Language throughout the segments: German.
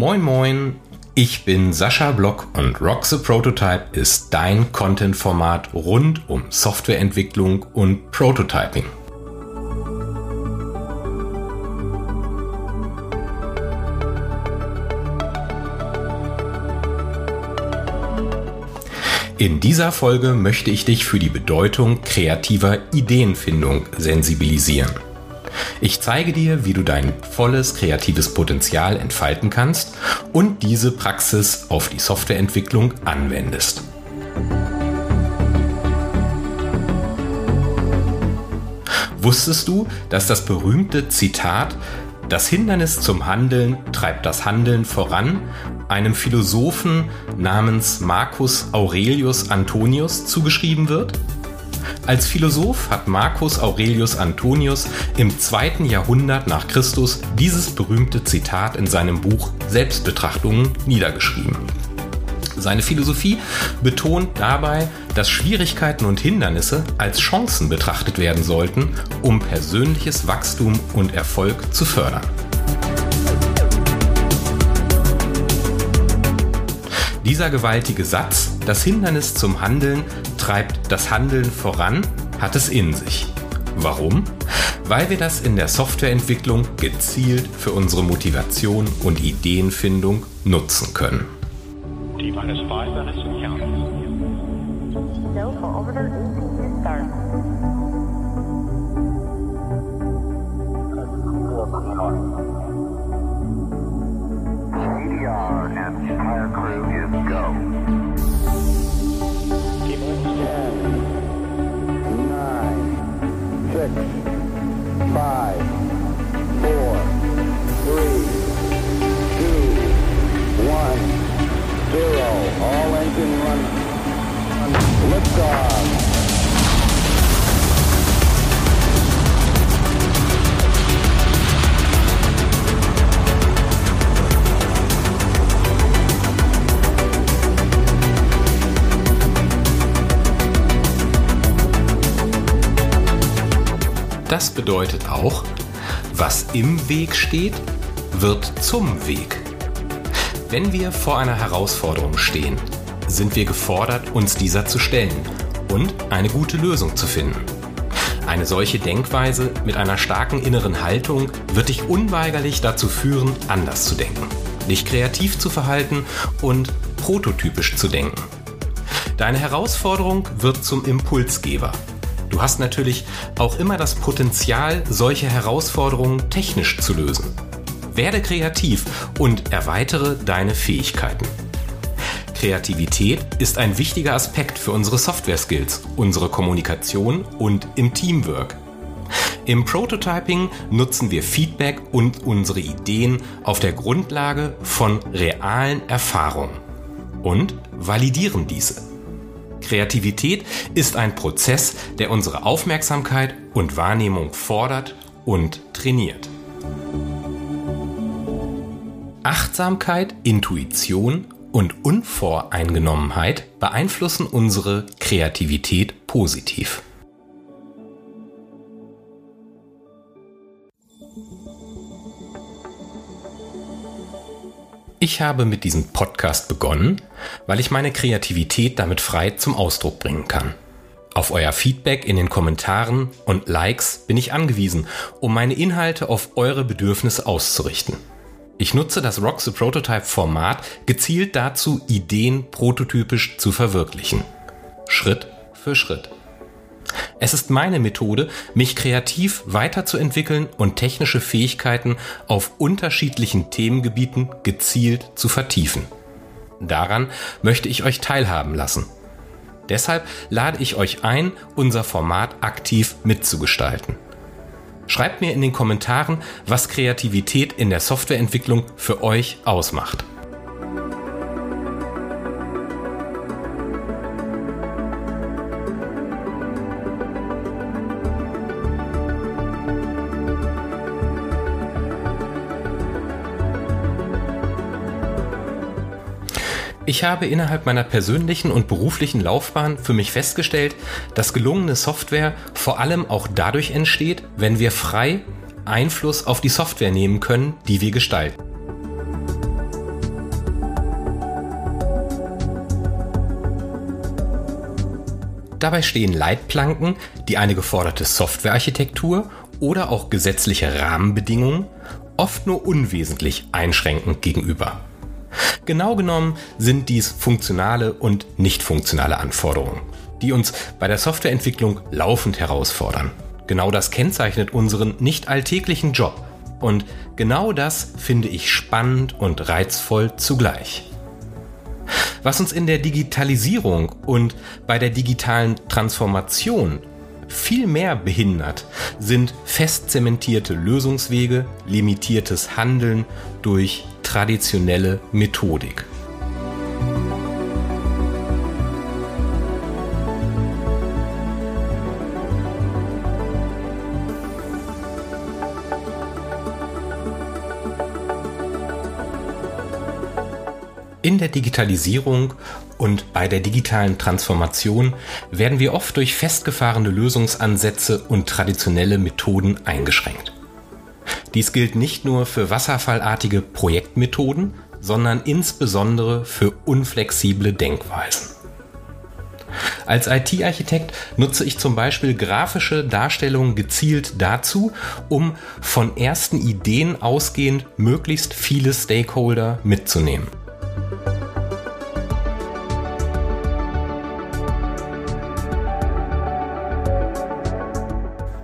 Moin Moin, ich bin Sascha Block und Rock the Prototype ist dein Content-Format rund um Softwareentwicklung und Prototyping. In dieser Folge möchte ich dich für die Bedeutung kreativer Ideenfindung sensibilisieren. Ich zeige dir, wie du dein volles kreatives Potenzial entfalten kannst und diese Praxis auf die Softwareentwicklung anwendest. Wusstest du, dass das berühmte Zitat Das Hindernis zum Handeln treibt das Handeln voran einem Philosophen namens Marcus Aurelius Antonius zugeschrieben wird? Als Philosoph hat Marcus Aurelius Antonius im zweiten Jahrhundert nach Christus dieses berühmte Zitat in seinem Buch Selbstbetrachtungen niedergeschrieben. Seine Philosophie betont dabei, dass Schwierigkeiten und Hindernisse als Chancen betrachtet werden sollten, um persönliches Wachstum und Erfolg zu fördern. Dieser gewaltige Satz, das Hindernis zum Handeln treibt das Handeln voran, hat es in sich. Warum? Weil wir das in der Softwareentwicklung gezielt für unsere Motivation und Ideenfindung nutzen können. PR and fire crew is go. Keep Ten, nine, six, five, four, three, two, one, zero. All engine run. Liftoff. Bedeutet auch, was im Weg steht, wird zum Weg. Wenn wir vor einer Herausforderung stehen, sind wir gefordert, uns dieser zu stellen und eine gute Lösung zu finden. Eine solche Denkweise mit einer starken inneren Haltung wird dich unweigerlich dazu führen, anders zu denken, dich kreativ zu verhalten und prototypisch zu denken. Deine Herausforderung wird zum Impulsgeber. Du hast natürlich auch immer das Potenzial, solche Herausforderungen technisch zu lösen. Werde kreativ und erweitere deine Fähigkeiten. Kreativität ist ein wichtiger Aspekt für unsere Software-Skills, unsere Kommunikation und im Teamwork. Im Prototyping nutzen wir Feedback und unsere Ideen auf der Grundlage von realen Erfahrungen und validieren diese. Kreativität ist ein Prozess, der unsere Aufmerksamkeit und Wahrnehmung fordert und trainiert. Achtsamkeit, Intuition und Unvoreingenommenheit beeinflussen unsere Kreativität positiv. Ich habe mit diesem Podcast begonnen, weil ich meine Kreativität damit frei zum Ausdruck bringen kann. Auf euer Feedback in den Kommentaren und Likes bin ich angewiesen, um meine Inhalte auf eure Bedürfnisse auszurichten. Ich nutze das Rock the Prototype Format gezielt dazu, Ideen prototypisch zu verwirklichen. Schritt für Schritt. Es ist meine Methode, mich kreativ weiterzuentwickeln und technische Fähigkeiten auf unterschiedlichen Themengebieten gezielt zu vertiefen. Daran möchte ich euch teilhaben lassen. Deshalb lade ich euch ein, unser Format aktiv mitzugestalten. Schreibt mir in den Kommentaren, was Kreativität in der Softwareentwicklung für euch ausmacht. Ich habe innerhalb meiner persönlichen und beruflichen Laufbahn für mich festgestellt, dass gelungene Software vor allem auch dadurch entsteht, wenn wir frei Einfluss auf die Software nehmen können, die wir gestalten. Dabei stehen Leitplanken, die eine geforderte Softwarearchitektur oder auch gesetzliche Rahmenbedingungen oft nur unwesentlich einschränkend gegenüber. Genau genommen sind dies funktionale und nicht funktionale Anforderungen, die uns bei der Softwareentwicklung laufend herausfordern. Genau das kennzeichnet unseren nicht alltäglichen Job. Und genau das finde ich spannend und reizvoll zugleich. Was uns in der Digitalisierung und bei der digitalen Transformation viel mehr behindert, sind fest zementierte Lösungswege, limitiertes Handeln durch traditionelle Methodik. In der Digitalisierung und bei der digitalen Transformation werden wir oft durch festgefahrene Lösungsansätze und traditionelle Methoden eingeschränkt. Dies gilt nicht nur für wasserfallartige Projektmethoden, sondern insbesondere für unflexible Denkweisen. Als IT-Architekt nutze ich zum Beispiel grafische Darstellungen gezielt dazu, um von ersten Ideen ausgehend möglichst viele Stakeholder mitzunehmen.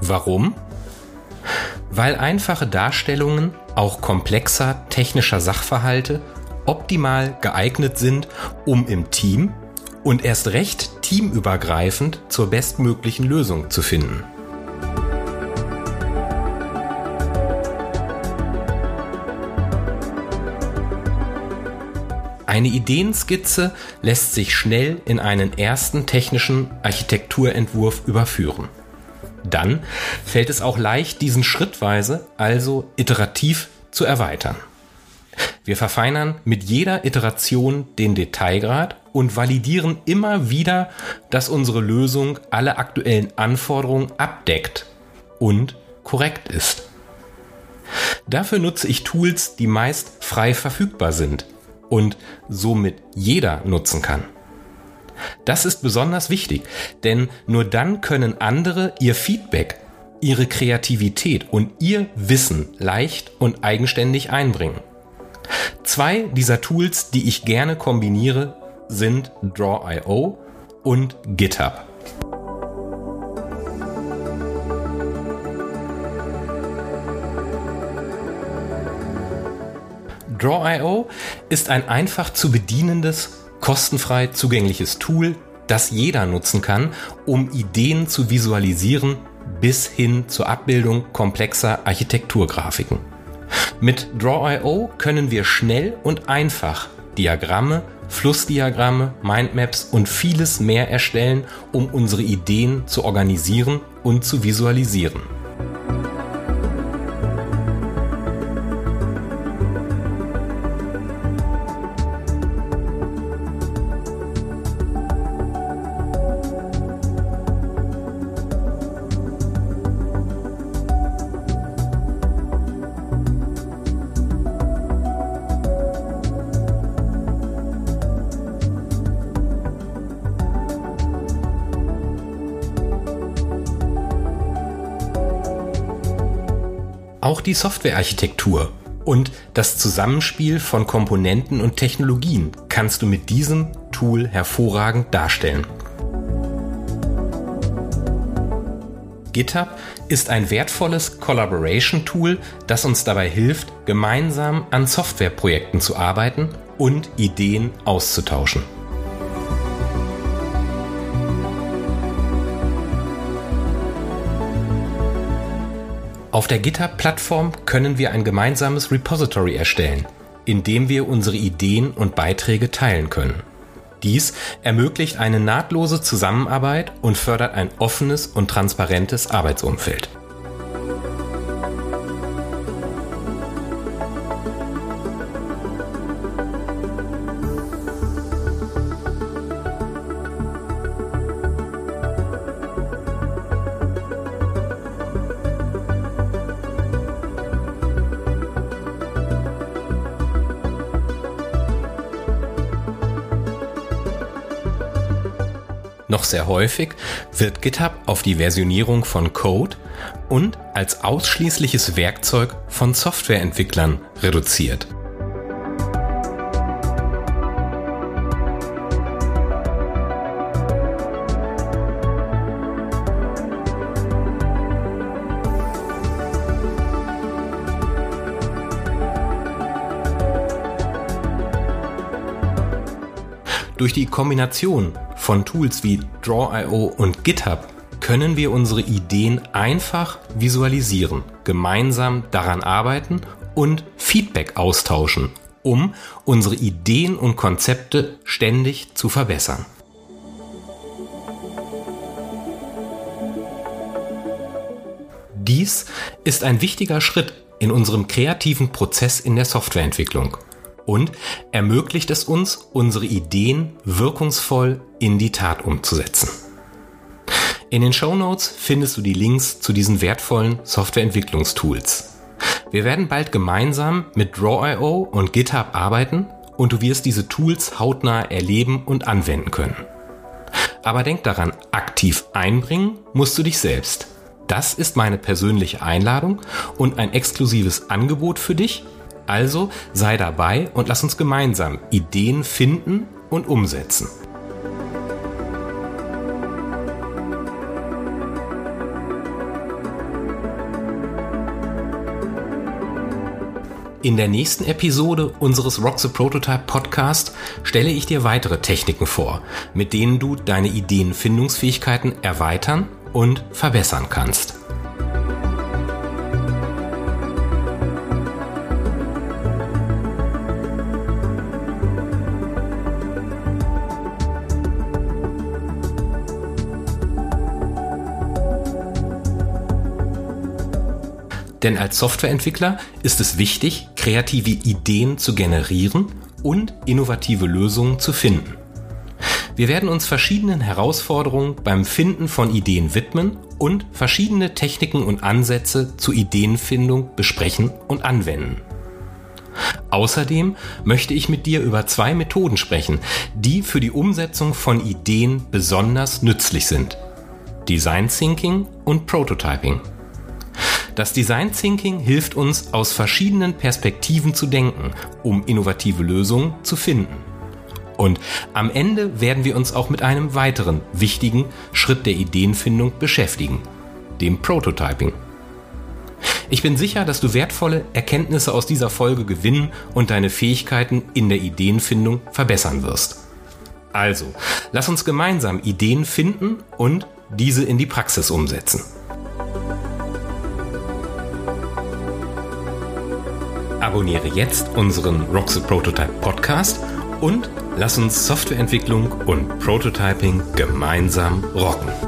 Warum? Weil einfache Darstellungen auch komplexer technischer Sachverhalte optimal geeignet sind, um im Team und erst recht teamübergreifend zur bestmöglichen Lösung zu finden. Eine Ideenskizze lässt sich schnell in einen ersten technischen Architekturentwurf überführen. Dann fällt es auch leicht, diesen schrittweise, also iterativ zu erweitern. Wir verfeinern mit jeder Iteration den Detailgrad und validieren immer wieder, dass unsere Lösung alle aktuellen Anforderungen abdeckt und korrekt ist. Dafür nutze ich Tools, die meist frei verfügbar sind und somit jeder nutzen kann. Das ist besonders wichtig, denn nur dann können andere ihr Feedback, ihre Kreativität und ihr Wissen leicht und eigenständig einbringen. Zwei dieser Tools, die ich gerne kombiniere, sind Draw.io und GitHub. Draw.io ist ein einfach zu bedienendes kostenfrei zugängliches Tool, das jeder nutzen kann, um Ideen zu visualisieren bis hin zur Abbildung komplexer Architekturgrafiken. Mit Draw.io können wir schnell und einfach Diagramme, Flussdiagramme, Mindmaps und vieles mehr erstellen, um unsere Ideen zu organisieren und zu visualisieren. Auch die Softwarearchitektur und das Zusammenspiel von Komponenten und Technologien kannst du mit diesem Tool hervorragend darstellen. GitHub ist ein wertvolles Collaboration-Tool, das uns dabei hilft, gemeinsam an Softwareprojekten zu arbeiten und Ideen auszutauschen. Auf der GitHub-Plattform können wir ein gemeinsames Repository erstellen, in dem wir unsere Ideen und Beiträge teilen können. Dies ermöglicht eine nahtlose Zusammenarbeit und fördert ein offenes und transparentes Arbeitsumfeld. Noch sehr häufig wird GitHub auf die Versionierung von Code und als ausschließliches Werkzeug von Softwareentwicklern reduziert. Durch die Kombination von Tools wie Draw.io und GitHub können wir unsere Ideen einfach visualisieren, gemeinsam daran arbeiten und Feedback austauschen, um unsere Ideen und Konzepte ständig zu verbessern. Dies ist ein wichtiger Schritt in unserem kreativen Prozess in der Softwareentwicklung und ermöglicht es uns, unsere Ideen wirkungsvoll in die Tat umzusetzen. In den Show Notes findest du die Links zu diesen wertvollen Softwareentwicklungstools. Wir werden bald gemeinsam mit Draw.io und GitHub arbeiten und du wirst diese Tools hautnah erleben und anwenden können. Aber denk daran, aktiv einbringen musst du dich selbst. Das ist meine persönliche Einladung und ein exklusives Angebot für dich, also sei dabei und lass uns gemeinsam Ideen finden und umsetzen. In der nächsten Episode unseres Rock the Prototype Podcast stelle ich dir weitere Techniken vor, mit denen du deine Ideenfindungsfähigkeiten erweitern und verbessern kannst. Denn als Softwareentwickler ist es wichtig, kreative Ideen zu generieren und innovative Lösungen zu finden. Wir werden uns verschiedenen Herausforderungen beim Finden von Ideen widmen und verschiedene Techniken und Ansätze zur Ideenfindung besprechen und anwenden. Außerdem möchte ich mit dir über zwei Methoden sprechen, die für die Umsetzung von Ideen besonders nützlich sind. Design Thinking und Prototyping. Das Design Thinking hilft uns, aus verschiedenen Perspektiven zu denken, um innovative Lösungen zu finden. Und am Ende werden wir uns auch mit einem weiteren wichtigen Schritt der Ideenfindung beschäftigen, dem Prototyping. Ich bin sicher, dass du wertvolle Erkenntnisse aus dieser Folge gewinnen und deine Fähigkeiten in der Ideenfindung verbessern wirst. Also, lass uns gemeinsam Ideen finden und diese in die Praxis umsetzen. Abonniere jetzt unseren Rock Prototype Podcast und lass uns Softwareentwicklung und Prototyping gemeinsam rocken.